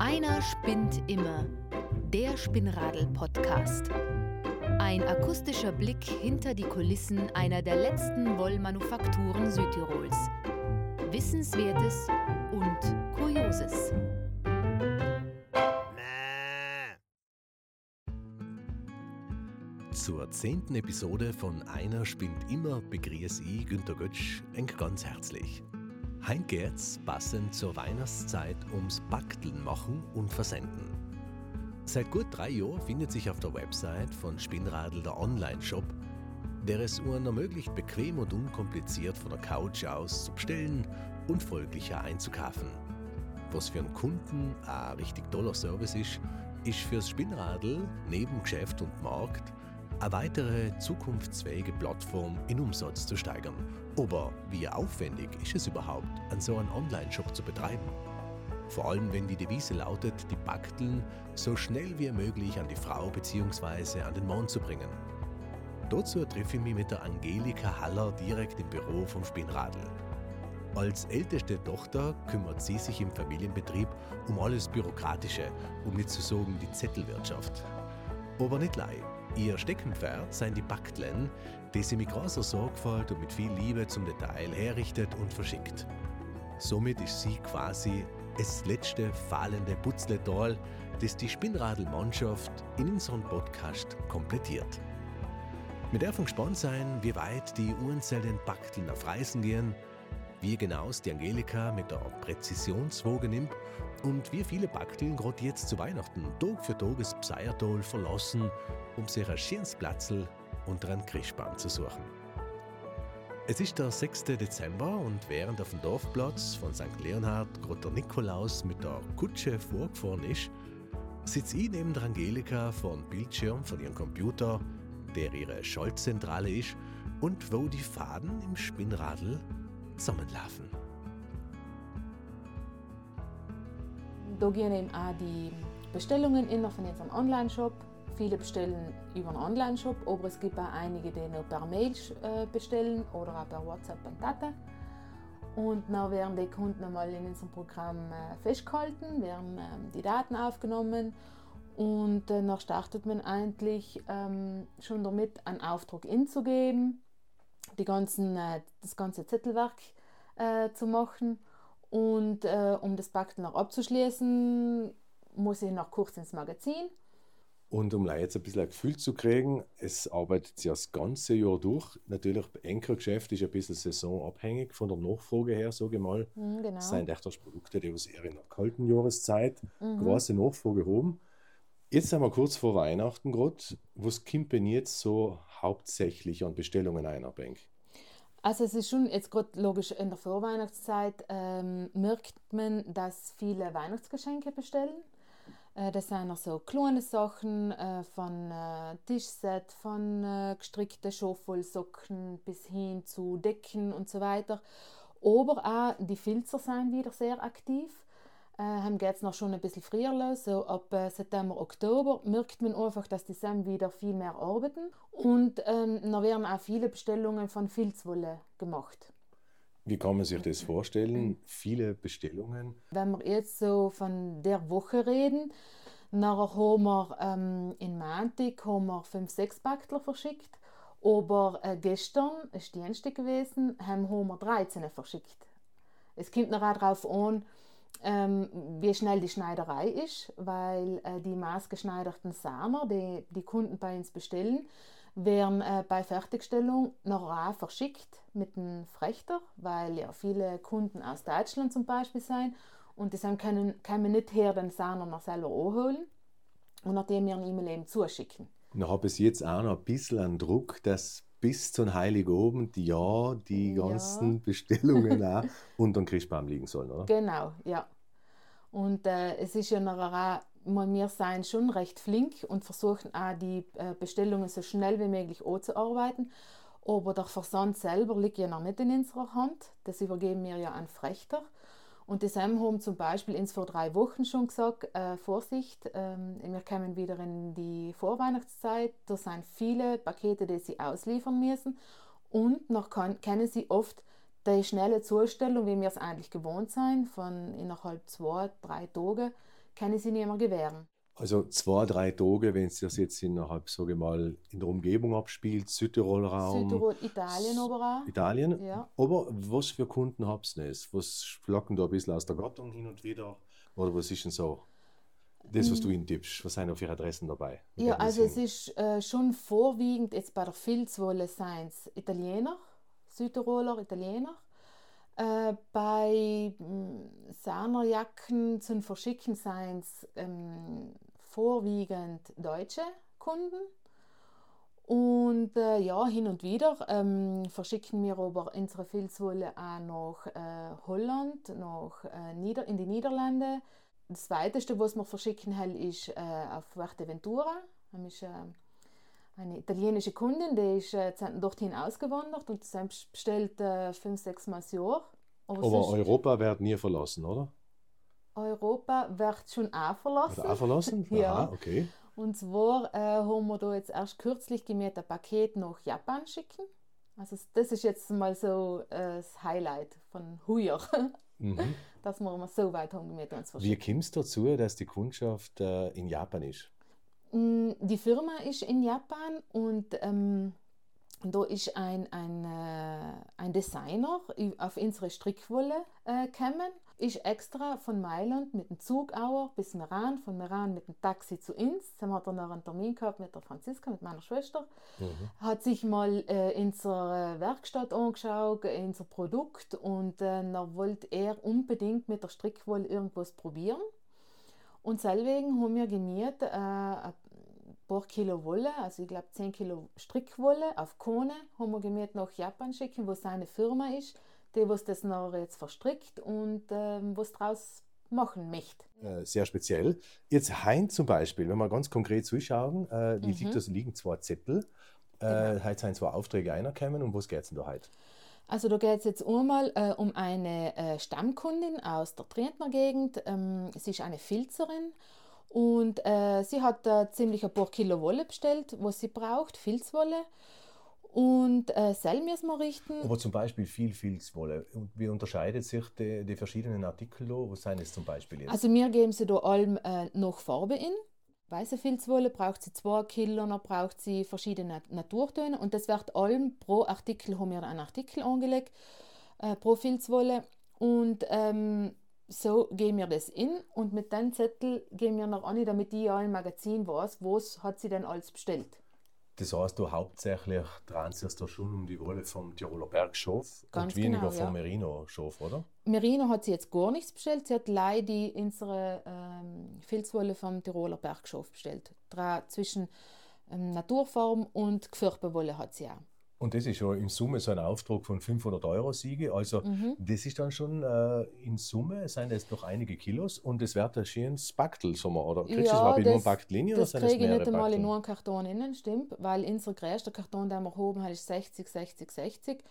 Einer spinnt immer. Der Spinnradel-Podcast. Ein akustischer Blick hinter die Kulissen einer der letzten Wollmanufakturen Südtirols. Wissenswertes und Kurioses. Zur zehnten Episode von Einer spinnt immer begrüße ich Günter Götsch eng ganz herzlich. Heim geht's passend zur Weihnachtszeit ums Bakteln machen und versenden. Seit gut drei Jahren findet sich auf der Website von Spinnradl der Online-Shop, der es Uhren ermöglicht, bequem und unkompliziert von der Couch aus zu bestellen und folglicher einzukaufen. Was für einen Kunden ein richtig toller Service ist, ist fürs Spinnradl neben Geschäft und Markt eine weitere zukunftsfähige Plattform in Umsatz zu steigern. Aber wie aufwendig ist es überhaupt, an so einen Online-Shop zu betreiben? Vor allem, wenn die Devise lautet, die Bakteln so schnell wie möglich an die Frau bzw. an den Mann zu bringen. Dazu treffe ich mich mit der Angelika Haller direkt im Büro vom Spinnradl. Als älteste Tochter kümmert sie sich im Familienbetrieb um alles Bürokratische, um nicht zu sagen die Zettelwirtschaft. Aber nicht leid. Ihr Steckenpferd seien die Baktlen, die sie mit großer Sorgfalt und mit viel Liebe zum Detail herrichtet und verschickt. Somit ist sie quasi das letzte fallende Putzletal, das die Spinnradl-Mannschaft in unserem Podcast komplettiert. Wir dürfen gespannt sein, wie weit die Uhrzellen Bakteln auf Reisen gehen, wie genau es die Angelika mit der Präzisionswoge nimmt und wie viele Bakteln gerade jetzt zu Weihnachten Tag für Tag das Pseiertal verlassen, um sich ein schönes Platzl unter einem Christbaum zu suchen. Es ist der 6. Dezember und während auf dem Dorfplatz von St. Leonhard gerade der Nikolaus mit der Kutsche vorgefahren ist, sitzt ich neben der Angelika vor dem Bildschirm von ihrem Computer, der ihre Schaltzentrale ist und wo die Faden im Spinnradl zusammenlaufen. Da gehen eben auch die Bestellungen in von unserem Online-Shop. Viele bestellen über einen Online-Shop, aber es gibt auch einige, die noch per Mail äh, bestellen oder auch per WhatsApp und Daten. Und dann werden die Kunden einmal in unserem Programm äh, festgehalten, werden ähm, die Daten aufgenommen und dann startet man eigentlich ähm, schon damit, einen Auftrag inzugeben, die ganzen, äh, das ganze Zettelwerk zu machen und äh, um das Paket noch abzuschließen, muss ich noch kurz ins Magazin. Und um jetzt ein bisschen ein Gefühl zu kriegen, es arbeitet sich das ganze Jahr durch. Natürlich, Enkergeschäft ist ein bisschen saisonabhängig von der Nachfrage her, sage ich mal. Mhm, genau. Das sind echt das Produkte, die eher in der kalten Jahreszeit mhm. große Nachfrage haben. Jetzt sind wir kurz vor Weihnachten gerade. Was kommt denn jetzt so hauptsächlich an Bestellungen einer Bank? Also es ist schon jetzt gerade logisch in der Vorweihnachtszeit ähm, merkt man, dass viele Weihnachtsgeschenke bestellen. Äh, das sind auch so kleine Sachen äh, von äh, Tischset, von äh, gestrickte Schoffelsocken bis hin zu Decken und so weiter. Aber auch die Filzer sind wieder sehr aktiv äh, haben jetzt noch schon ein bisschen früher los, so ab äh, September, Oktober, merkt man einfach, dass die Sam wieder viel mehr arbeiten und ähm, dann werden auch viele Bestellungen von Filzwolle gemacht. Wie kann man sich das vorstellen? Viele Bestellungen? Wenn wir jetzt so von der Woche reden, nachher haben wir ähm, in Montag haben wir fünf, sechs Baktler verschickt. Aber äh, gestern, ist Dienstag gewesen, haben wir 13 verschickt. Es kommt noch darauf an, ähm, wie schnell die Schneiderei ist, weil äh, die maßgeschneiderten Samer, die die Kunden bei uns bestellen, werden äh, bei Fertigstellung noch auch verschickt mit einem Frechter, weil ja viele Kunden aus Deutschland zum Beispiel sind und die können, können nicht her den Samer noch selber anholen und nachdem wir ihn eben zuschicken. Und habe es jetzt auch noch ein bisschen einen Druck, dass bis zum Heiligabend ja die ganzen ja. Bestellungen auch unter dem Christbaum liegen sollen, oder? Genau, ja. Und äh, es ist ja nachher auch, wir sein schon recht flink und versuchen auch die äh, Bestellungen so schnell wie möglich anzuarbeiten. Aber der Versand selber liegt ja noch nicht in unserer Hand. Das übergeben wir ja an Frechter. Und die SEM haben zum Beispiel ins vor drei Wochen schon gesagt, äh, Vorsicht, ähm, wir kommen wieder in die Vorweihnachtszeit, da sind viele Pakete, die sie ausliefern müssen und noch kann, kennen sie oft die schnelle Zustellung, wie wir es eigentlich gewohnt sind, von innerhalb zwei, drei Tagen, können sie nicht mehr gewähren. Also zwei, drei Tage, wenn es das jetzt innerhalb, sage ich mal, in der Umgebung abspielt, Südtirol Raum. Südtirol, Italien aber auch. Italien? Ja. Aber was für Kunden habt ihr nicht? Was schlacken da ein bisschen aus der Gattung hin und wieder? Oder was ist denn so? Das, was du ihnen tippst, was sind auf ihre Adressen dabei? Wie Ja, also es ist äh, schon vorwiegend jetzt bei der Filzwolle seien es Italiener, Südtiroler Italiener. Äh, bei mh, Sahnerjacken zum Verschicken seien es ähm, vorwiegend deutsche Kunden. Und äh, ja, hin und wieder ähm, verschicken wir aber unsere Filzwolle auch nach äh, Holland, nach, äh, Nieder in die Niederlande. Das weiteste, was wir verschicken halt, ist äh, auf Fuerteventura. Das ist eine italienische Kundin, die ist äh, dorthin ausgewandert und selbst bestellt äh, fünf, sechs Mal das Jahr. Aber, Aber Europa wird nie verlassen, oder? Europa wird schon auch verlassen. Auch verlassen? Ja. Aha, okay. Und zwar äh, haben wir da jetzt erst kürzlich gemäht ein Paket nach Japan schicken. Also das ist jetzt mal so äh, das Highlight von heuer, Mhm. dass wir mal so weit haben und uns Wie kommt es dazu, dass die Kundschaft äh, in Japan ist? Mm, Die Firma ist in Japan und ähm, da ist ein, ein, äh, ein Designer auf unsere Strickwolle äh, gekommen, ist extra von Mailand mit dem Zug auch bis Meran, von Meran mit dem Taxi zu uns. Dann hat er noch einen Termin gehabt mit der Franziska, mit meiner Schwester. Mhm. Hat sich mal äh, unsere Werkstatt angeschaut, unser Produkt und äh, dann wollte er unbedingt mit der Strickwolle irgendwas probieren. Und deswegen haben wir gemietet äh, paar Kilo Wolle, also ich glaube 10 Kilo Strickwolle auf Kone, haben wir gemietet nach Japan schicken, wo seine Firma ist, die was das noch jetzt verstrickt und ähm, was draus machen möchte. Äh, sehr speziell. Jetzt Hein zum Beispiel, wenn wir ganz konkret zuschauen, äh, die Mhm. liegt, da liegen zwei Zettel. Äh, Heute sind zwei Aufträge reingekommen. Um was geht es denn da heute? Also da geht es jetzt einmal äh, um eine äh, Stammkundin aus der Trientner Gegend. Ähm, sie ist eine Filzerin und äh, sie hat äh, ziemlich ein paar Kilo Wolle bestellt, was sie braucht, Filzwolle. Und äh, wir richten. Aber zum Beispiel viel Filzwolle. Und wie unterscheidet sich die, die verschiedenen Artikel? Was sind es zum Beispiel jetzt? Also wir geben sie da allem äh, noch Farbe in. Weiße Filzwolle braucht sie 2 Kilo, dann braucht sie verschiedene Naturtöne und das wird allem pro Artikel haben wir einen Artikel angelegt, äh, pro Filzwolle und ähm, so geben wir das in und mit dem Zettel gehen wir noch an, damit die ja im Magazin weiß, was hat sie denn alles bestellt. Das heißt, du hauptsächlich drehen sich da schon um die Wolle vom Tiroler Bergschof Ganz und weniger genau, vom ja. Merino-Schof, oder? Merino hat sie jetzt gar nichts bestellt, sie hat leider die unsere ähm, Filzwolle vom Tiroler Bergschof bestellt. Drei zwischen ähm, Naturform und Gefärbewolle hat sie auch. Und das ist schon in Summe so ein Auftrag von 500 Euro Siege. Also Mhm. das ist dann schon äh, in Summe, sind es noch einige Kilos und es wird ein schönes Baktel, wir, oder? Kriegst du Ja, das bei nur das- Baktlinie oder Das sind es kriege ich mehrere nicht einmal in nur einen Karton innen, stimmt, weil unser größter Karton, den wir haben, ist 60, 60, 60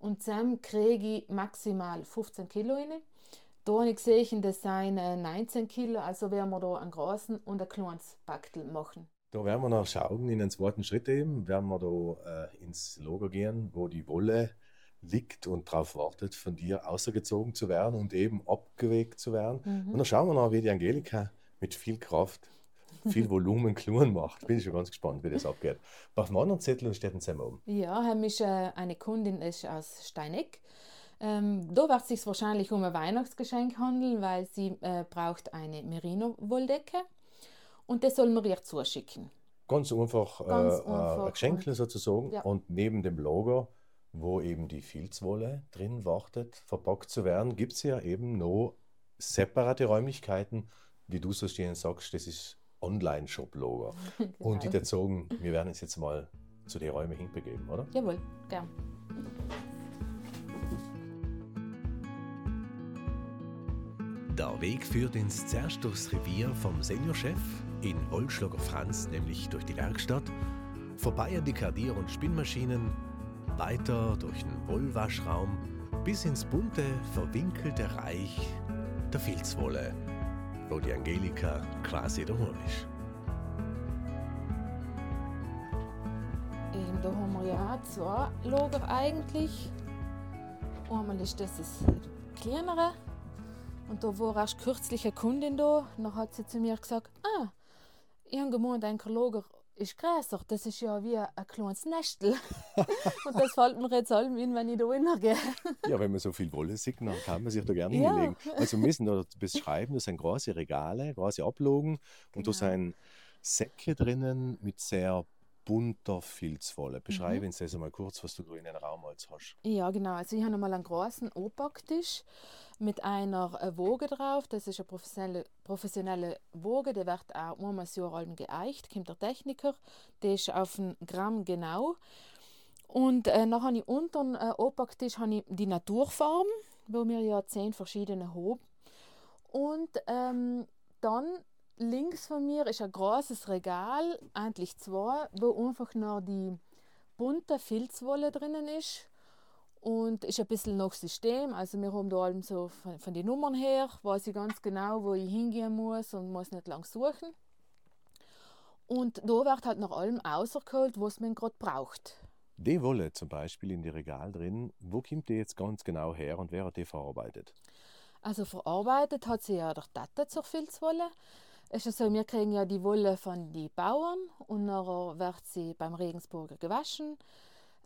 und zusammen kriege ich maximal 15 Kilo rein. Da habe ich gesehen, das sind äh, 19 Kilo, also werden wir da einen großen und ein kleines Baktel machen. Da werden wir noch schauen, in den zweiten Schritt eben, werden wir da äh, ins Lager gehen, wo die Wolle liegt und darauf wartet, von dir außergezogen zu werden und eben abgewegt zu werden. Mhm. Und dann schauen wir noch, wie die Angelika mit viel Kraft, viel Volumen Kluren macht. Bin ich schon ganz gespannt, wie das abgeht. Auf dem anderen Zettel steht ein Zimmer oben. Ja, ist, äh, eine Kundin ist aus Steineck. Ähm, da wird es sich wahrscheinlich um ein Weihnachtsgeschenk handeln, weil sie äh, braucht eine Merino-Wolldecke und das soll man ihr zuschicken. Ganz einfach, Ganz äh, einfach ein Geschenkle sozusagen. Ja. Und neben dem Logo, wo eben die Filzwolle drin wartet, verpackt zu werden, gibt es ja eben noch separate Räumlichkeiten, wie du so stehen sagst, das ist Online-Shop-Logo. Und die Genau. dir sagen, wir werden uns jetzt mal zu den Räumen hinbegeben, oder? Jawohl, gern. Der Weg führt ins zuerst durchs Revier vom Seniorchef, in Wollschlager Franz, nämlich durch die Werkstatt, vorbei an die Kardier- und Spinnmaschinen, weiter durch den Wollwaschraum bis ins bunte, verwinkelte Reich der Filzwolle, wo die Angelika quasi daheim ist. Ähm, da haben wir ja auch zwei Lager eigentlich. Einmal ist das das kleinere. Und da war erst kürzlich eine Kundin da. Dann hat sie zu mir gesagt, ah, gemeint, ein Lager ist größer. Das ist ja wie ein kleines Nestel. und das fällt mir jetzt allem in, wenn ich da hingehe. ja, wenn man so viel Wolle sieht, dann kann man sich da gerne Ja. hinlegen. Also wir müssen da beschreiben, das sind große Regale, große Ablogen und da Genau. sind Säcke drinnen mit sehr bunter Filzwolle. Beschreibe Mhm. uns das einmal kurz, was du da in den Raum als hast. Ja, genau. Also ich habe einmal einen großen Obacktisch mit einer äh, Woge drauf. Das ist eine professionelle, professionelle Woge, die wird auch einmal das Jahr allem geeicht. Kommt der Techniker, der ist auf ein Gramm genau. Und äh, dann habe ich unter dem äh, ich die Naturfarben, wo wir ja zehn verschiedene haben. Und ähm, dann links von mir ist ein großes Regal, eigentlich zwei, wo einfach noch die bunte Filzwolle drinnen ist und ist ein bisschen nach System. Also wir haben da allem so von, von den Nummern her, weiß ich ganz genau, wo ich hingehen muss und muss nicht lang suchen. Und da wird halt nach allem rausgeholt, was man gerade braucht. Die Wolle zum Beispiel in die Regal drin, wo kommt die jetzt ganz genau her und wer hat die verarbeitet? Also verarbeitet hat sie ja der Tata zur Filzwolle. Es ist so, wir kriegen ja die Wolle von den Bauern und dann wird sie beim Regensburger gewaschen.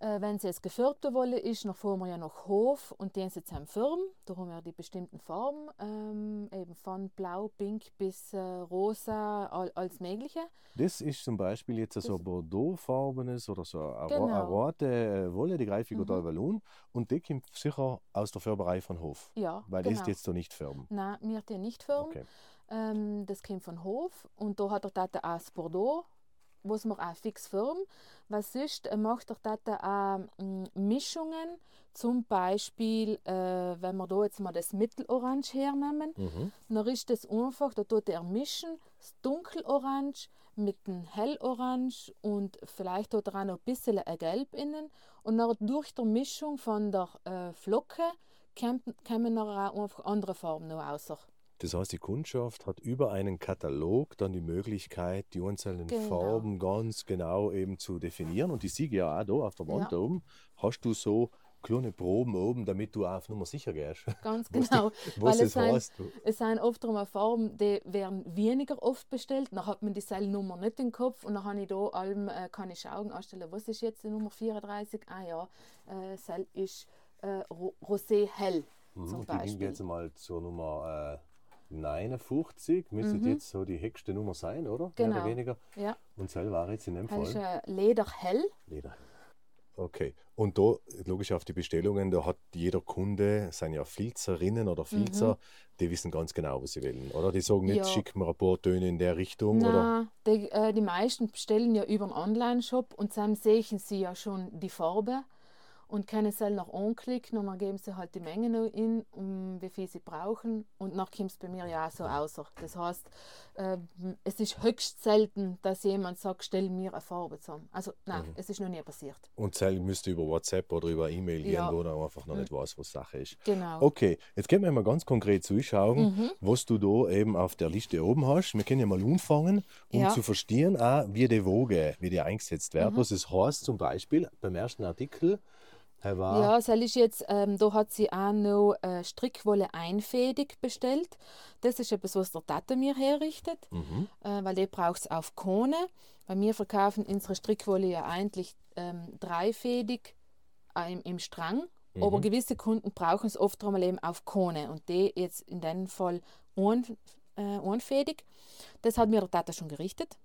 Äh, wenn sie jetzt gefärbte Wolle ist, dann fahren wir ja nach Hof und den sie zusammen färben. Da haben wir die bestimmten Farben, ähm, eben von blau, pink bis äh, rosa, all, alles Mögliche. Das ist zum Beispiel jetzt so Bordeaux-farbenes oder so eine, Genau. eine rote äh, Wolle, die greife ich Mhm. Ballon und die kommt sicher aus der Färberei von Hof. Ja, Weil genau. das ist jetzt so nicht färben. Nein, wir die nicht färben. Okay. Ähm, das kommt von Hof und da hat der Tata auch das Bordeaux, was wir auch fix färben. Was sonst äh, macht der Tata auch mm, Mischungen, zum Beispiel, äh, wenn wir da jetzt mal das Mittelorange hernehmen, Mhm. dann ist das einfach, da tut er mischen, das Dunkelorange mit dem Hellorange und vielleicht hat er auch noch ein bisschen ein Gelb innen. Und dann durch die Mischung von der äh, Flocke kämen dann auch einfach andere Farben noch raus. Das heißt, die Kundschaft hat über einen Katalog dann die Möglichkeit, die einzelnen Genau. Farben ganz genau eben zu definieren. Und die siege ja auch da auf der Wand Ja. oben. Hast du so kleine Proben oben, damit du auf Nummer sicher gehst? Ganz genau. Was Weil das es sind, heißt. es sind oft einmal Farben, die werden weniger oft bestellt. Dann hat man die Nummer nicht im Kopf und dann kann ich da allem, äh, kann ich schauen, anstellen, was ist jetzt die Nummer 34? Ah ja, äh, ist äh, Ro Rosé hell Mhm. zum Und die ging Beispiel. jetzt mal zur Nummer äh, 59. Müsste Mhm. jetzt so die höchste Nummer sein, oder? Mehr Genau. oder weniger. Ja, Und Zell war jetzt in dem das ist Fall. äh, Leder hell. Leder. Okay. Und da, logisch auf die Bestellungen, da hat jeder Kunde, sind ja Filzerinnen oder Filzer, die wissen ganz genau, was sie wollen, oder? Die sagen nicht, Mhm. Ja. schick mir ein paar Töne in der Richtung, oder? Nein, die, äh, die meisten bestellen ja über einen Online-Shop und dann sehen sie ja schon die Farbe und können es noch anklicken und dann geben sie halt die Menge noch in, um wie viel sie brauchen und dann kommt es bei mir ja auch so aus. Das heißt, äh, es ist höchst selten, dass jemand sagt, stell mir eine Farbe zusammen. Also nein, Mhm. es ist noch nie passiert. Und Zell müsste über WhatsApp oder über E-Mail gehen, Ja. wo er einfach noch Mhm. nicht weiß, was Sache ist. Genau. Okay, jetzt können wir mal ganz konkret zuschauen, Mhm. was du da eben auf der Liste oben hast. Wir können ja mal anfangen, um Ja. zu verstehen, auch, wie die Woge, wie die eingesetzt wird. Mhm. Was es heißt zum Beispiel beim ersten Artikel, Ja, das ist jetzt, ähm, da hat sie auch noch äh, Strickwolle einfädig bestellt. Das ist etwas, was der Tata mir herrichtet, Mhm. äh, weil die braucht es auf Kone. Weil wir verkaufen unsere Strickwolle ja eigentlich ähm, dreifädig äh, im, im Strang. Aber Mhm. gewisse Kunden brauchen es oft einmal eben auf Kone und die jetzt in dem Fall ein, äh, einfädig. Das hat mir der Tata schon gerichtet.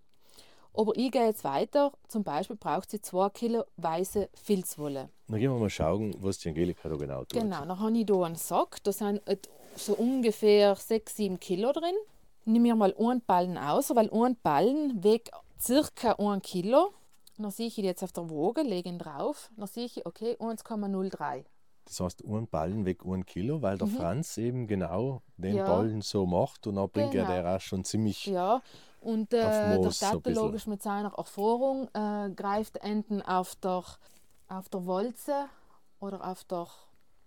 Aber ich gehe jetzt weiter. Zum Beispiel braucht sie 2 Kilo weiße Filzwolle. Dann gehen wir mal schauen, was die Angelika da genau tut. Genau, dann habe ich hier einen Sack, da sind so ungefähr 6, 7 Kilo drin. Nimm mir mal einen Ballen aus, weil ein Ballen wiegt circa 1 Kilo. Dann sehe ich ihn jetzt auf der Waage, lege ihn drauf. Dann sehe ich, okay, 1,03. Das heißt, ein Ballen weg ein Kilo, weil der Franz eben genau den Mhm. Ja. Ballen so macht und dann bringt er Genau. der auch schon ziemlich. Ja, und äh, der Moos so logisch mit seiner Erfahrung äh, greift enten auf der, auf der Walze oder auf der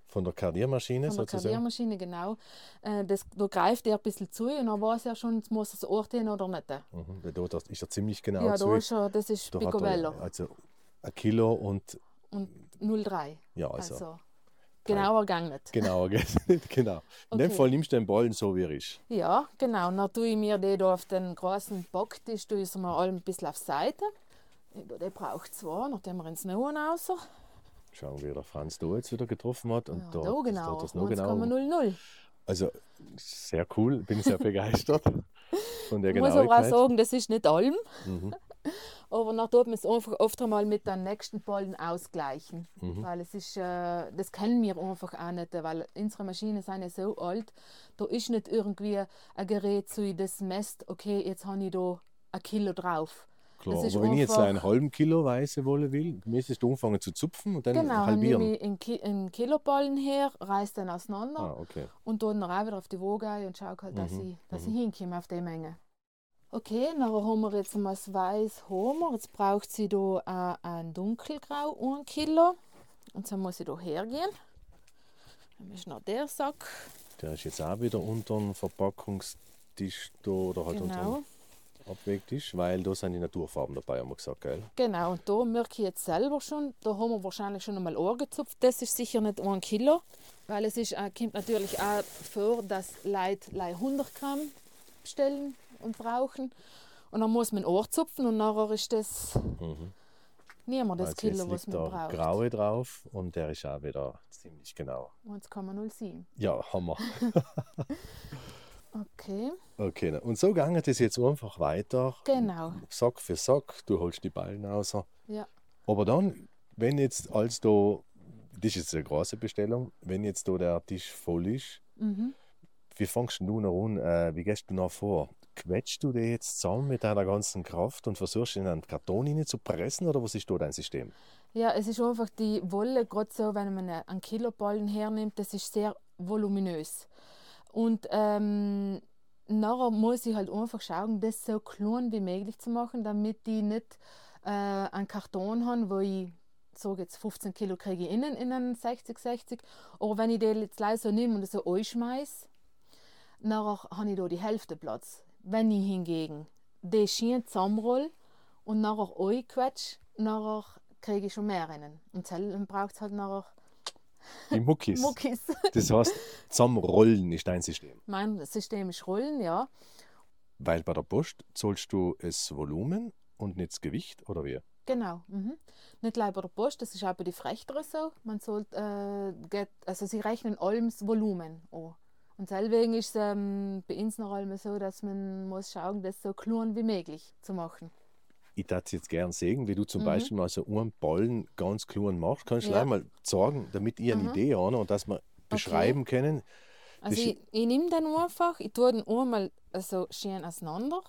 Von der Kardiermaschine Von der sozusagen. Klaviermaschine, genau. Äh, das, da greift er ein bisschen zu und dann weiß er schon, jetzt muss er es orten oder nicht. Mhm. weil Da, ist er ziemlich genau ja, zu. da ist er, das ist Da Picobello. also ein Kilo und Und 0,3. ja, also, Also, Genauer gang nicht. Genauer nicht, genau. In dem Okay. Fall nimmst du den Ballen so wie er ist. Ja, genau. Dann tue ich mir den da auf den großen Backtisch, tue ich mal ein bisschen auf die Den braucht zwei, nachdem wir ins Neuen raus. Schauen wir, wie der Franz da jetzt wieder getroffen hat. Und Ja, da, da genau, das noch genau. 1,00. Also sehr cool, bin sehr begeistert von der Ich muss aber auch sagen, das ist nicht allem. Mhm. Aber dann tut man es einfach oft einmal mit den nächsten Ballen ausgleichen. Mhm. Weil es ist, äh, das kennen wir einfach auch nicht, weil unsere Maschinen sind ja so alt, da ist nicht irgendwie ein Gerät, so das messt, okay, jetzt habe ich da ein Kilo drauf. Klar, aber wenn ich jetzt einen halben Kilo weiße Wolle will, müsstest du anfangen zu zupfen und dann Genau, dann halbieren. nehme ich einen, Ki einen Kiloballen her, reiß den auseinander Ah, okay. und dann auch wieder auf die Waage und schaue halt, dass, Mhm, ich, dass ich hinkomme auf die Menge. Okay, dann haben wir jetzt mal das Weiß wir. Jetzt braucht sie da auch ein Dunkelgrau, ein Kilo. Und so muss ich da hergehen. Dann ist noch der Sack. Der ist jetzt auch wieder unter dem Verpackungstisch da oder halt unter Genau. Dem Abwegtisch, weil da sind die Naturfarben dabei, haben wir gesagt, gell? Genau, und da merke ich jetzt selber schon, da haben wir wahrscheinlich schon einmal angezupft. Das ist sicher nicht ein Kilo, weil es ist, äh, kommt natürlich auch vor, dass Leute lei 100 Gramm bestellen und brauchen. Und dann muss man Ohr zupfen und nachher ist das Mhm. nicht mehr das also Kilo, jetzt was man braucht. Graue drauf und der ist auch wieder ziemlich genau. 1,07. Ja, Hammer. Okay, Okay, und so ging es jetzt einfach weiter. genau. Sack für Sack, du holst die Ballen raus. Ja. Aber dann, wenn jetzt als da, das ist jetzt eine große Bestellung, wenn jetzt da der Tisch voll ist, Mhm. wie fängst du noch an, äh, wie gehst du noch vor? Quetschst du die jetzt zusammen mit deiner ganzen Kraft und versuchst in einen Karton hinein zu pressen oder was ist da dein System? Ja, es ist einfach die Wolle, gerade so, wenn man einen Kiloballen hernimmt, das ist sehr voluminös. Und ähm, nachher muss ich halt einfach schauen, das so klein wie möglich zu machen, damit ich nicht äh, einen Karton habe, wo ich sage jetzt 15 Kilo kriege ich innen in einen 60-60. Aber wenn ich den jetzt gleich so nehme und so einschmeiße, nachher habe ich da die Hälfte Platz. Wenn ich hingegen die Schienen zusammenrolle und nachher einquetsche, nachher kriege ich schon mehr rein. Und dann braucht es halt nachher Die Muckis. Muckis. Das heißt, zusammenrollen ist dein System. mein System ist Rollen, ja. Weil bei der Post zahlst du das Volumen und nicht das Gewicht, oder wie? Genau. Mhm. Nicht gleich bei der Post, das ist auch bei den Frechtern so. Man sollte, äh, geht, also sie rechnen allem das Volumen an. Und deswegen ist es ähm, bei uns noch einmal so, dass man muss schauen, das so klein wie möglich zu machen. Ich würde jetzt gerne sehen, wie du zum Mhm. Beispiel mal so einen Ballen ganz klein machst. Kannst du Ja. mal sagen, damit ich eine Mhm. Idee habe und dass wir beschreiben können. Also ich, ich nehme den einfach, ich tue den einmal so schön auseinander,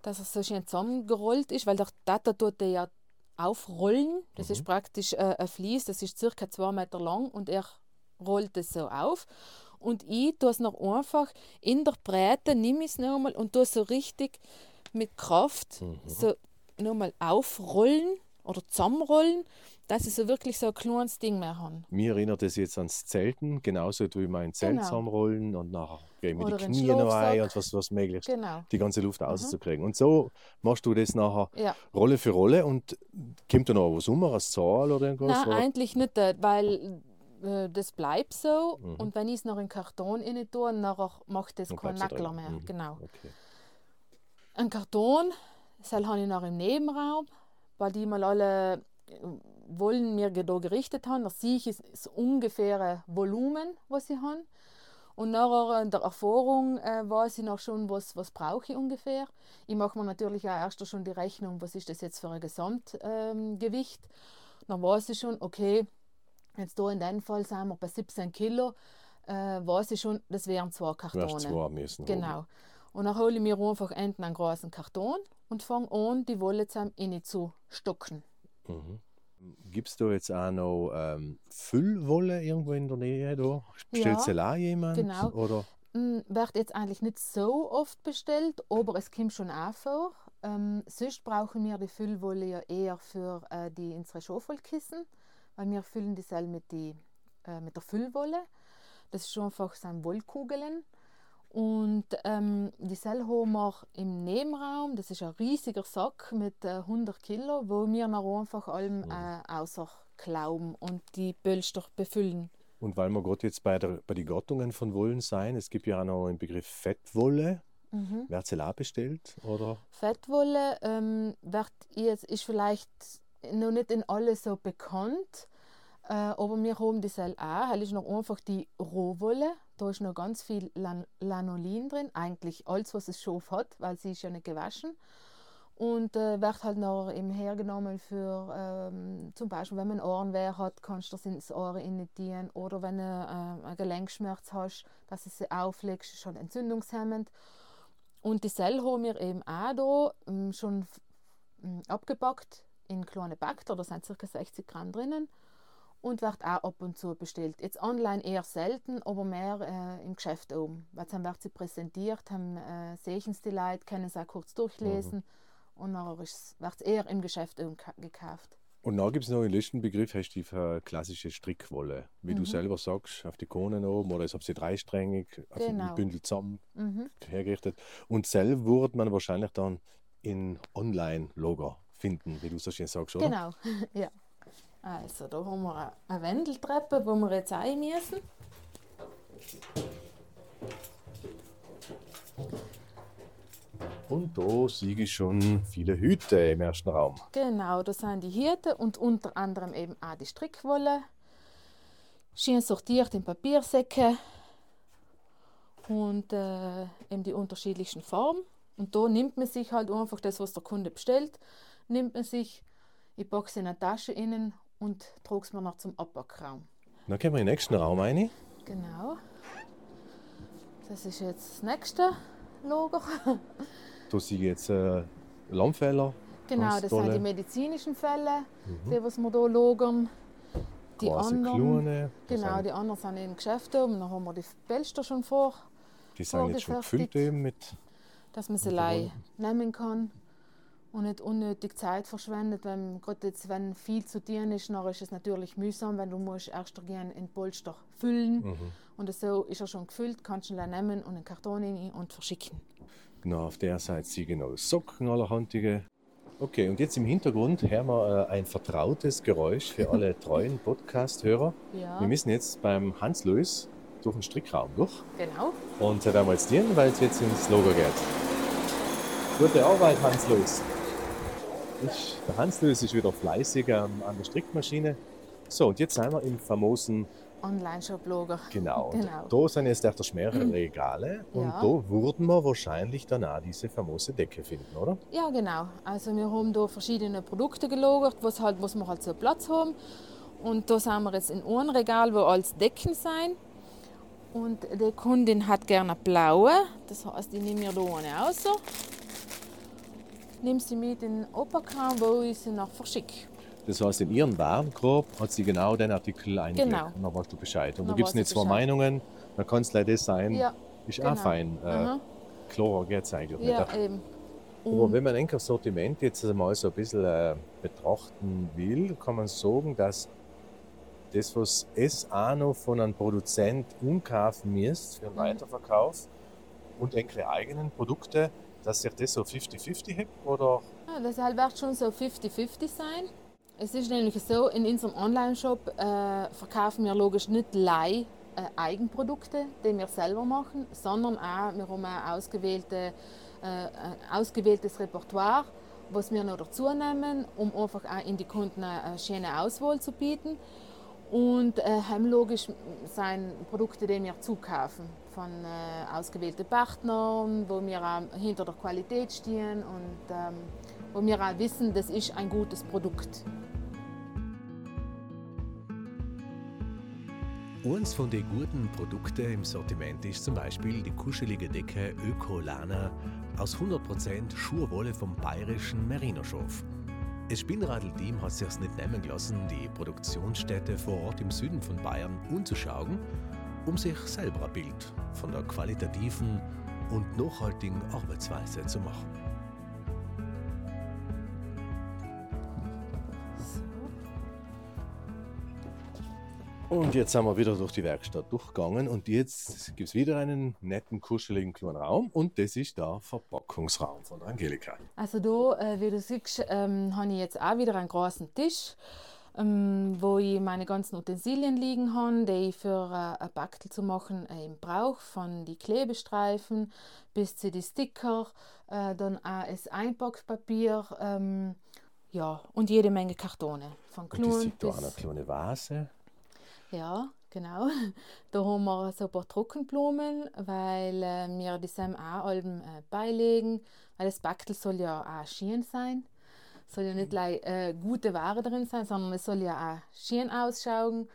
dass er so schön zusammengerollt ist, weil der Tata tut den ja aufrollen. Das ist praktisch äh, ein Vlies, das ist circa zwei Meter lang und er rollt es so auf. Und ich tue es noch einfach in der Breite, nehme ich es nochmal und tue so richtig mit Kraft so nochmal aufrollen oder zusammenrollen, dass ich so wirklich so ein kleines Ding mehr habe. Mir erinnert das jetzt ans Zelten, genauso ich mein Zelt Genau. zusammenrollen und nachher gehe ich mit Oder den den Knien noch Schlafsack. und was, was möglichst Genau. die ganze Luft rauszukriegen. Und so machst du das nachher Ja. Rolle für Rolle und kommt da noch was um, eine Zahl oder irgendwas? Nein, oder? eigentlich nicht, äh, weil äh, das bleibt so. Mhm. Und wenn ich es noch in Karton rein tue, nachher macht das keinen Nackler mehr. Mhm. Genau. Okay. Ein Karton, das habe ich noch im Nebenraum, weil die mal alle äh, wollen mir da gerichtet haben. Da sehe ich das ungefähre Volumen, was sie haben. Und nachher in der Erfahrung äh, weiß ich noch schon, was, was brauche ich ungefähr. Ich mache mir natürlich auch erst schon die Rechnung, was ist das jetzt für ein Gesamtgewicht. Ähm, dann weiß ich schon, okay, jetzt da in dem Fall sind wir bei 17 Kilo, äh, weiß ich schon, das wären zwei Kartone. zwei müssen. Genau. Und dann hole ich mir einfach enten einen großen Karton und fange an, die Wolle zusammen zu stocken. Mhm. Gibt es da jetzt auch noch ähm, Füllwolle irgendwo in der Nähe? Da? Bestellt Ja, sie auch jemand? genau. Oder? Mm, Wird jetzt eigentlich nicht so oft bestellt, aber es kommt schon auch vor. Ähm, sonst brauchen wir die Füllwolle ja eher für äh, die unsere Schaufelkissen, weil wir füllen die selber mit, die, äh, mit der Füllwolle. Das ist schon einfach so ein Wollkugeln. Und ähm, die haben wir im Nebenraum, das ist ein riesiger Sack mit äh, 100 Kilo, wo wir noch einfach allem äh, außer klauben und die Bölster befüllen Und weil wir gerade jetzt bei, der, bei den Gattungen von Wollen sein, es gibt ja auch noch einen Begriff Fettwolle. Mhm. Wird sie auch bestellt? Oder? Fettwolle ähm, wird jetzt, ist vielleicht noch nicht in alle so bekannt, äh, aber wir haben das halt auch. Das ist noch einfach die Rohwolle. Da ist noch ganz viel Lan Lanolin drin, eigentlich alles, was es schon hat, weil sie ist ja nicht gewaschen. Und äh, wird halt noch eben hergenommen für, ähm, zum Beispiel, wenn man Ohrenweh hat, kannst du das ins Ohr initiieren. Oder wenn du äh, einen Gelenkschmerz hast, dass du sie auflegst, ist schon entzündungshemmend. Und die Zelle haben wir eben auch da ähm, schon ähm, abgepackt in kleine Bakter, da sind ca. 60 Gramm drinnen und wird auch ab und zu bestellt. Jetzt online eher selten, aber mehr äh, im Geschäft oben. Weil dann wird sie präsentiert, haben äh, sehen die Leute, können es auch kurz durchlesen mhm. und dann wird es eher im Geschäft oben gekauft. Und dann gibt es noch einen letzten Begriff, hast du die klassische Strickwolle. Wie mhm. du selber sagst, auf die Kohlen oben oder ich habe sie dreisträngig, also genau. Bündel zusammen mhm. hergerichtet. Und selber wurde man wahrscheinlich dann in Online-Logo finden, wie du so schön sagst, oder? Genau, ja. Also, da haben wir eine Wendeltreppe, wo wir jetzt rein müssen. Und da sehe ich schon viele Hüte im ersten Raum. Genau, da sind die Hüte und unter anderem eben auch die Strickwolle. Schön sortiert in Papiersäcke und äh, eben die unterschiedlichsten Farben. Und da nimmt man sich halt einfach das, was der Kunde bestellt, nimmt man sich, ich packe es in eine Tasche innen und trage es mir noch zum Abpackraum. Dann gehen wir in den nächsten Raum rein. Genau. Das ist jetzt das nächste Lager. da ich jetzt äh, Lammfäller. Genau, das tolle. sind die medizinischen Fälle, mhm. die was wir hier lagern. Die Quasi anderen, Klune, genau, die anderen sind im Geschäft oben. Dann haben wir die Pelster schon vor. Die sind jetzt schon gefüllt eben mit. Dass man sie nehmen kann und nicht unnötig Zeit verschwendet, weil gerade jetzt, wenn viel zu tun ist, dann ist es natürlich mühsam, wenn du musst erst in Polster füllen mhm. und so ist er schon gefüllt, kannst du ihn nehmen und einen Karton rein und verschicken. Genau, auf der Seite sehe ich genau Socken allerhandige. Okay, und jetzt im Hintergrund hören wir äh, ein vertrautes Geräusch für alle treuen Podcast-Hörer. Ja. Wir müssen jetzt beim Hans-Louis durch den Strickraum durch. Genau. Und da werden wir jetzt dienen, weil es jetzt ins Logo geht. Gute Arbeit, Hans-Louis. Ich, der Hans-Louis ist wieder fleißig ähm, an der Strickmaschine. So, und jetzt sind wir im famosen Online-Shop-Blogger. Genau. genau. Da sind jetzt auch mehrere Regale und ja. da würden wir wahrscheinlich dann auch diese famose Decke finden, oder? Ja, genau. Also wir haben da verschiedene Produkte gelagert, was, halt, was wir halt so Platz haben. Und da sind wir jetzt in einem Regal, wo alles Decken sein. Und die Kundin hat gerne blaue, das heißt, die nehmen wir da eine aus nehme sie mit in den Operkram, wo ich sie noch verschicke. Das heißt, in Ihren Warenkorb hat sie genau den Artikel eingelegt. Genau. Und dann weißt du Bescheid. Und da gibt es nicht zwei Meinungen, dann kann es leider das sein. Ja, ist genau. auch fein. Äh, klarer geht es eigentlich ja, nicht. Eben. Aber wenn man ein Sortiment jetzt mal so ein bisschen äh, betrachten will, kann man sagen, dass das, was es auch noch von einem Produzent umkaufen müsst für den mhm. Weiterverkauf und enkele eigenen Produkte, dass sich das so 50-50 hat? Oder? Ja, das halt wird schon so 50-50 sein. Es ist nämlich so, in unserem Online-Shop äh, verkaufen wir logisch nicht Leih äh, Eigenprodukte, die wir selber machen, sondern auch, wir haben ein ausgewählte, äh, ausgewähltes Repertoire, was wir noch dazu nehmen, um einfach auch in die Kunden eine schöne Auswahl zu bieten. Und äh, logisch sind Produkte, die wir zukaufen von äh, ausgewählten Partnern, wo wir auch hinter der Qualität stehen und ähm, wo wir auch wissen, das ist ein gutes Produkt. Eines von den guten Produkten im Sortiment ist zum Beispiel die kuschelige Decke Ökolana aus 100% Schurwolle vom bayerischen Merino-Schaf. Das Spinnradl-Team hat sich nicht nehmen gelassen, die Produktionsstätte vor Ort im Süden von Bayern umzuschauen, um sich selber ein Bild von der qualitativen und nachhaltigen Arbeitsweise zu machen. Und jetzt sind wir wieder durch die Werkstatt durchgegangen und jetzt gibt es wieder einen netten, kuscheligen kleinen Raum und das ist der Verpackungsraum von Angelika. Also da, äh, wie du siehst, ähm, habe ich jetzt auch wieder einen großen Tisch ähm, wo ich meine ganzen Utensilien liegen habe, die ich für äh, ein Backel zu machen äh, brauche, von die Klebestreifen bis zu die Sticker, äh, dann auch das Einpackpapier, ähm, ja, und jede Menge Kartone. Von Und ich sehe da eine kleine Vase. Ja, genau. Da haben wir so ein paar Trockenblumen, weil äh, wir die Sam auch allem äh, beilegen, weil das Backel soll ja auch schön sein. Soll ja nicht gleich äh, gute Ware drin sein, sondern es soll ja auch schön ausschauen.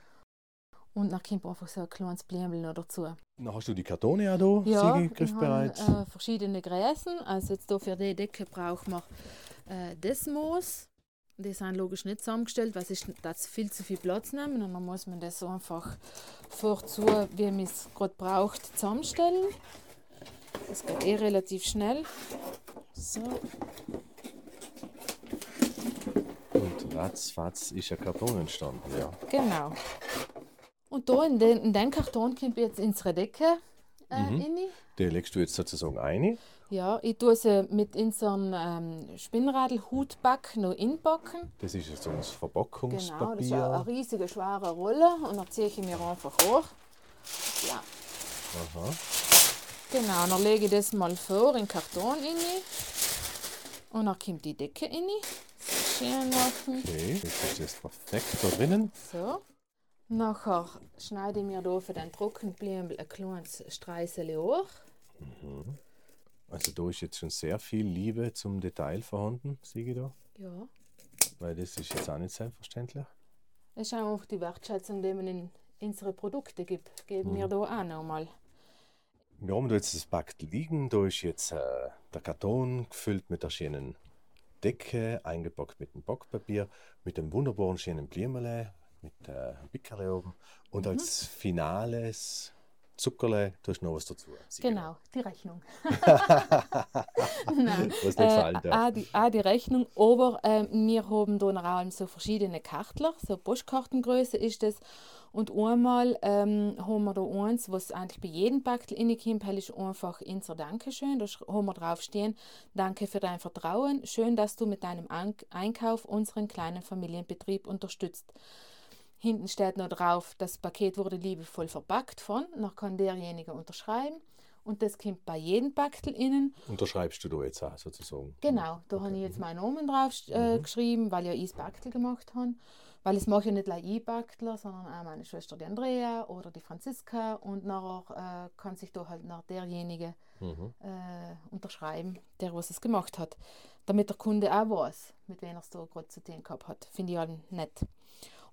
Und dann kommt einfach so ein kleines Blümchen noch dazu. Dann hast du die Kartone auch da, Ja, Sigi, griffbereit. habe äh, verschiedene Gräsen. Also jetzt hier für die Decke brauchen wir äh, das Moos. Die sind logisch nicht zusammengestellt, weil es das viel zu viel Platz nehmen. Und dann muss man das so einfach vorzu, wie man es gerade braucht, zusammenstellen. Das geht eh relativ schnell. So, ratzfatz ist ein Karton entstanden, ja. genau. Und da in den, in den Karton kommt jetzt unsere Decke äh, Mhm. rein. Den legst du jetzt sozusagen ein. Ja, ich tue sie mit unserem ähm, Spinnradl-Hutback noch inpacken. Das ist jetzt so das Genau, Verpackungspapier. das ist eine riesige, schwere Rolle und dann ziehe ich mir einfach hoch. Ja, Aha. genau, dann lege ich das mal vor in den Karton rein. Und dann kommt die Decke rein. Schön machen. Okay, das ist jetzt perfekt da drinnen. So. Nachher schneide ich mir da für den Trockenblümel ein kleines Streusel hoch. Also da ist jetzt schon sehr viel Liebe zum Detail vorhanden, sehe ich da. Ja. Weil das ist jetzt auch nicht selbstverständlich. Das ist auch die Wertschätzung, die man in unsere Produkte gibt. Geben wir da auch nochmal. Wir haben da jetzt das Backel liegen. Da ist jetzt äh, der Karton gefüllt mit der schönen Decke, eingepackt mit dem Backpapier, mit dem wunderbaren schönen Blümele, mit äh, Pickerle oben. Und Mhm. als finales Zuckerle tust noch was dazu. Sieh Genau, die Rechnung. Nein, Was nicht fallen darf. auch, die, auch die Rechnung, aber äh, wir haben da noch so verschiedene Kartler, so Postkartengröße ist das. Und einmal ähm, haben wir da eins, was eigentlich bei jedem Backel reinkommt, das ist einfach unser Dankeschön. Da haben wir drauf stehen, danke für dein Vertrauen, schön, dass du mit deinem Einkauf unseren kleinen Familienbetrieb unterstützt. Hinten steht noch drauf, das Paket wurde liebevoll verpackt von, noch kann derjenige unterschreiben. Und das kommt bei jedem Backel innen. Unterschreibst du da jetzt auch sozusagen? Genau, da habe ich jetzt meinen Namen drauf äh, geschrieben, weil ich ja Backel gemacht habe. Weil es mache ja nicht nur ich Backler, sondern auch meine Schwester die Andrea oder die Franziska. Und nachher äh, kann sich da halt nach derjenige Mhm. äh, unterschreiben, der was es gemacht hat. Damit der Kunde auch weiß, mit wem er es da gerade zu tun gehabt hat. Finde ich halt nett.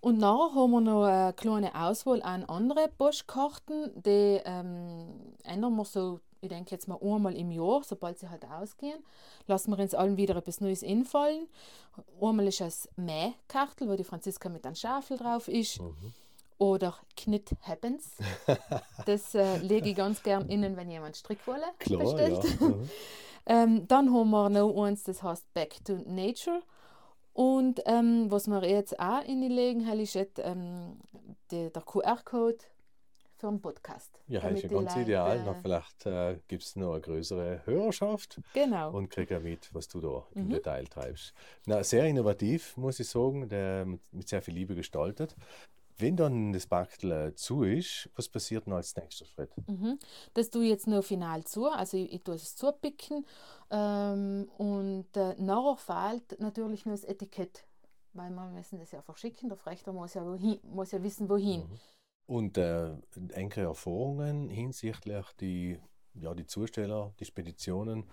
Und nachher haben wir noch eine kleine Auswahl an andere Postkarten, die ähm, ändern wir so, ich denke jetzt mal einmal im Jahr, sobald sie halt ausgehen. Lassen wir uns allen wieder etwas Neues einfallen. Einmal ist es Mähkartel, wo die Franziska mit einem Schafel drauf ist. Oder Knit Happens. Das äh, lege ich ganz gern innen, wenn jemand Strickwolle Klar, bestellt. ja. Mhm. Ähm, dann haben wir noch eins, das heißt Back to Nature. Und ähm, was wir jetzt auch reinlegen, ist jetzt, ähm, die, der QR-Code für einen Podcast. Ja, ist ja die ganz Leute, ideal. Na, vielleicht äh, gibt es noch eine größere Hörerschaft Genau. und kriegt ja mit, was du da im Mhm. Detail treibst. Na, sehr innovativ, muss ich sagen, der, mit sehr viel Liebe gestaltet. Wenn dann das Backel äh, zu ist, was passiert dann als nächster Schritt? Mhm. Das tue ich jetzt noch final zu, also ich, ich tue es zupicken ähm, und äh, nachher fehlt natürlich nur das Etikett, weil wir müssen das ja verschicken, der Frechter muss ja, wohin, muss ja wissen, wohin. Und äh, enge Erfahrungen hinsichtlich die, ja, die Zusteller, die Speditionen,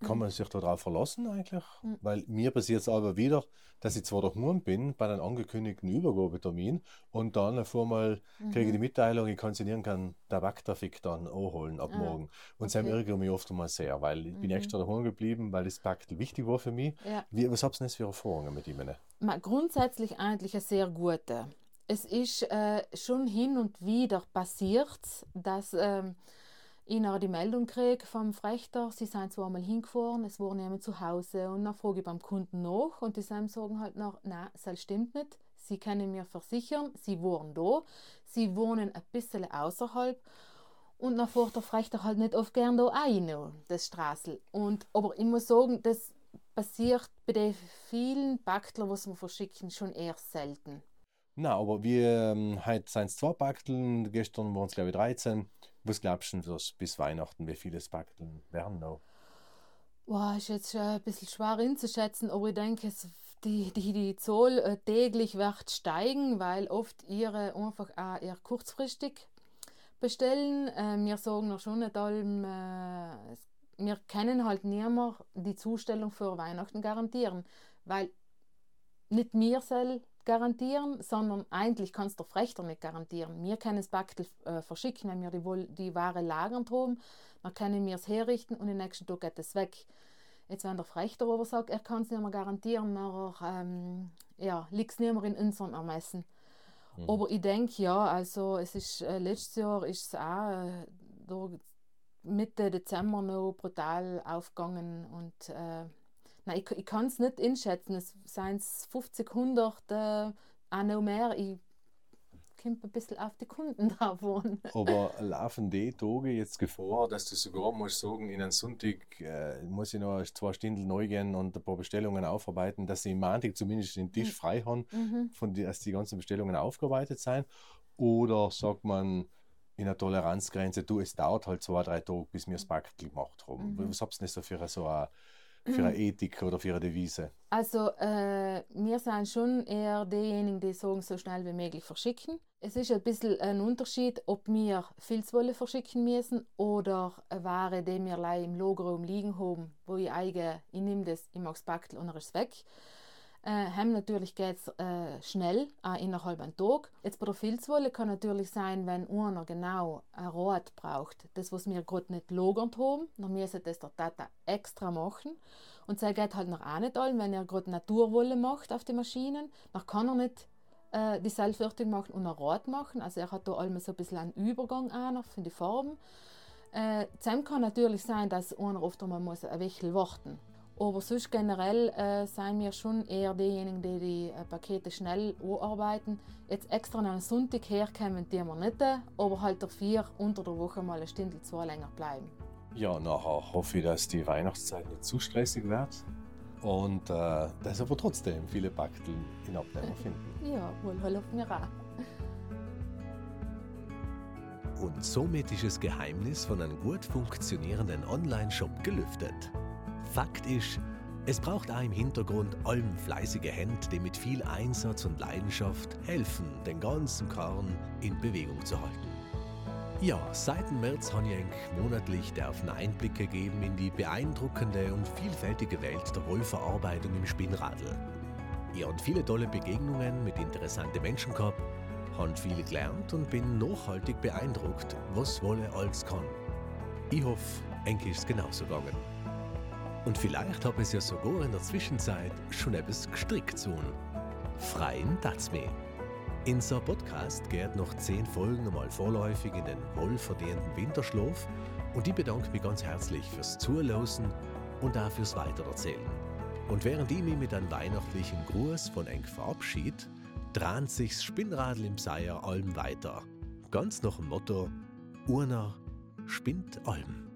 kann man sich darauf verlassen eigentlich? Mhm. Weil mir passiert es aber wieder, dass ich zwar daheim bin bei einem angekündigten Übergabetermin und dann auf einmal kriege ich die Mitteilung, ich kann sie nirgends Tabaktrafik dann anholen ab Ah, morgen. Und das okay. ärgert mich oft einmal sehr, weil ich bin Mhm. extra daheim geblieben, weil das Backel wichtig war für mich. Ja. Wie, was habt ihr denn für Erfahrungen mit ihm? Grundsätzlich eigentlich eine sehr gute. Es ist äh, schon hin und wieder passiert, dass ähm, ich nachher die Meldung kriege vom Frechter, sie sind zwar mal hingefahren, es war niemand zu Hause und dann frage ich beim Kunden nach und die sagen sagen halt noch, nein, das stimmt nicht. Sie können mir versichern, sie waren da, sie wohnen ein bisschen außerhalb und dann fährt der Frechter halt nicht oft gern da rein, das Straßel. Und, aber ich muss sagen, das passiert bei den vielen Backler, was wir verschicken, schon eher selten. Na, aber wir, ähm, sind es zwei Backeln, gestern waren es glaube ich 13. Was glaubst du dass bis Weihnachten, wie viele Backeln werden noch? Boah, ist jetzt äh, ein bisschen schwer einzuschätzen, aber ich denke, die, die, die Zahl äh, täglich wird steigen, weil oft ihre einfach auch eher kurzfristig bestellen. Äh, wir sagen noch schon nicht allem, äh, wir können halt niemand die Zustellung für Weihnachten garantieren, weil nicht wir soll garantieren, sondern eigentlich kannst du der Frechter nicht garantieren. Wir können das Backel äh, verschicken, wenn wir die, die Ware lagern haben, dann können wir es herrichten und den nächsten Tag geht es weg. Jetzt, wenn der Frechter aber sagt, er kann es nicht mehr garantieren, dann ähm, ja, liegt es nicht mehr in unserem Ermessen. Mhm. Aber ich denke, ja, also es ist, äh, letztes Jahr ist es auch äh, Mitte Dezember noch brutal aufgegangen und äh, nein, ich, ich kann es nicht einschätzen. Es seien 50, 100, äh, auch noch mehr. Ich kommt ein bisschen auf die Kunden drauf an. Aber laufen die Tage jetzt Gefahr, dass du sogar musst sagen, in einem Sonntag äh, muss ich noch zwei Stunden neu gehen und ein paar Bestellungen aufarbeiten, dass sie im Montag zumindest den Tisch mhm. frei haben, mhm. von die, dass die ganzen Bestellungen aufgearbeitet sind? Oder sagt man, in der Toleranzgrenze, du, es dauert halt zwei, drei Tage, bis wir das Backel gemacht haben. Mhm. Was habt ihr denn so für so eine, für eine Ethik oder für eine Devise? Also, äh, wir sind schon eher diejenigen, die sagen, so schnell wie möglich verschicken. Es ist ein bisschen ein Unterschied, ob wir Filzwolle verschicken müssen oder eine Ware, die wir im Lagerraum liegen haben, wo ich eigen, ich nehme das, ich mache das Backel und er ist weg. Äh, Hem natürlich geht es äh, schnell, auch innerhalb eines Tag. Jetzt bei der Filzwolle kann natürlich sein, wenn einer genau ein Rot braucht, das was wir gerade nicht lagert haben, dann müssen das der Tata extra machen. Und das geht halt noch auch nicht all, wenn er gerade Naturwolle macht auf die Maschinen, dann kann er nicht äh, die Seilfertigung machen und ein Rot machen. Also er hat da allem so ein bisschen einen Übergang auch noch für die Farben. Äh, kann natürlich sein, dass einer oft einmal muss ein bisschen warten aber sonst generell äh, sind wir schon eher diejenigen, die die äh, Pakete schnell arbeiten. Jetzt extra an einem Sonntag herkommen, die wir nicht, aber halt dafür unter der Woche mal eine Stunde, zwei länger bleiben. Ja, nachher hoffe ich, dass die Weihnachtszeit nicht zu stressig wird und äh, dass aber trotzdem viele Pakete in Abnehmer finden. Ja, wohl hoffen wir auch. Und somit ist das Geheimnis von einem gut funktionierenden Online-Shop gelüftet. Fakt ist, es braucht auch im Hintergrund allem fleißige Hände, die mit viel Einsatz und Leidenschaft helfen, den ganzen Karren in Bewegung zu halten. Ja, seit März habe ich monatlich dürfen Einblicke geben in die beeindruckende und vielfältige Welt der Wollverarbeitung im Spinnradl. Ich habe viele tolle Begegnungen mit interessanten Menschen gehabt, habe viel gelernt und bin nachhaltig beeindruckt, was Wolle alles kann. Ich hoffe, Enke ist genauso gegangen. Und vielleicht habe es ja sogar in der Zwischenzeit schon etwas gestrickt zu. Freien Datsme. In so Podcast geht noch zehn Folgen einmal vorläufig in den wohlverdienten Winterschlaf und ich bedanke mich ganz herzlich fürs Zuhören und auch fürs Weitererzählen. Und während ich mich mit einem weihnachtlichen Gruß von Eng verabschied, drahnt sich's Spinnradl im Seier allem weiter. Ganz nach dem Motto: Urner spinnt allem.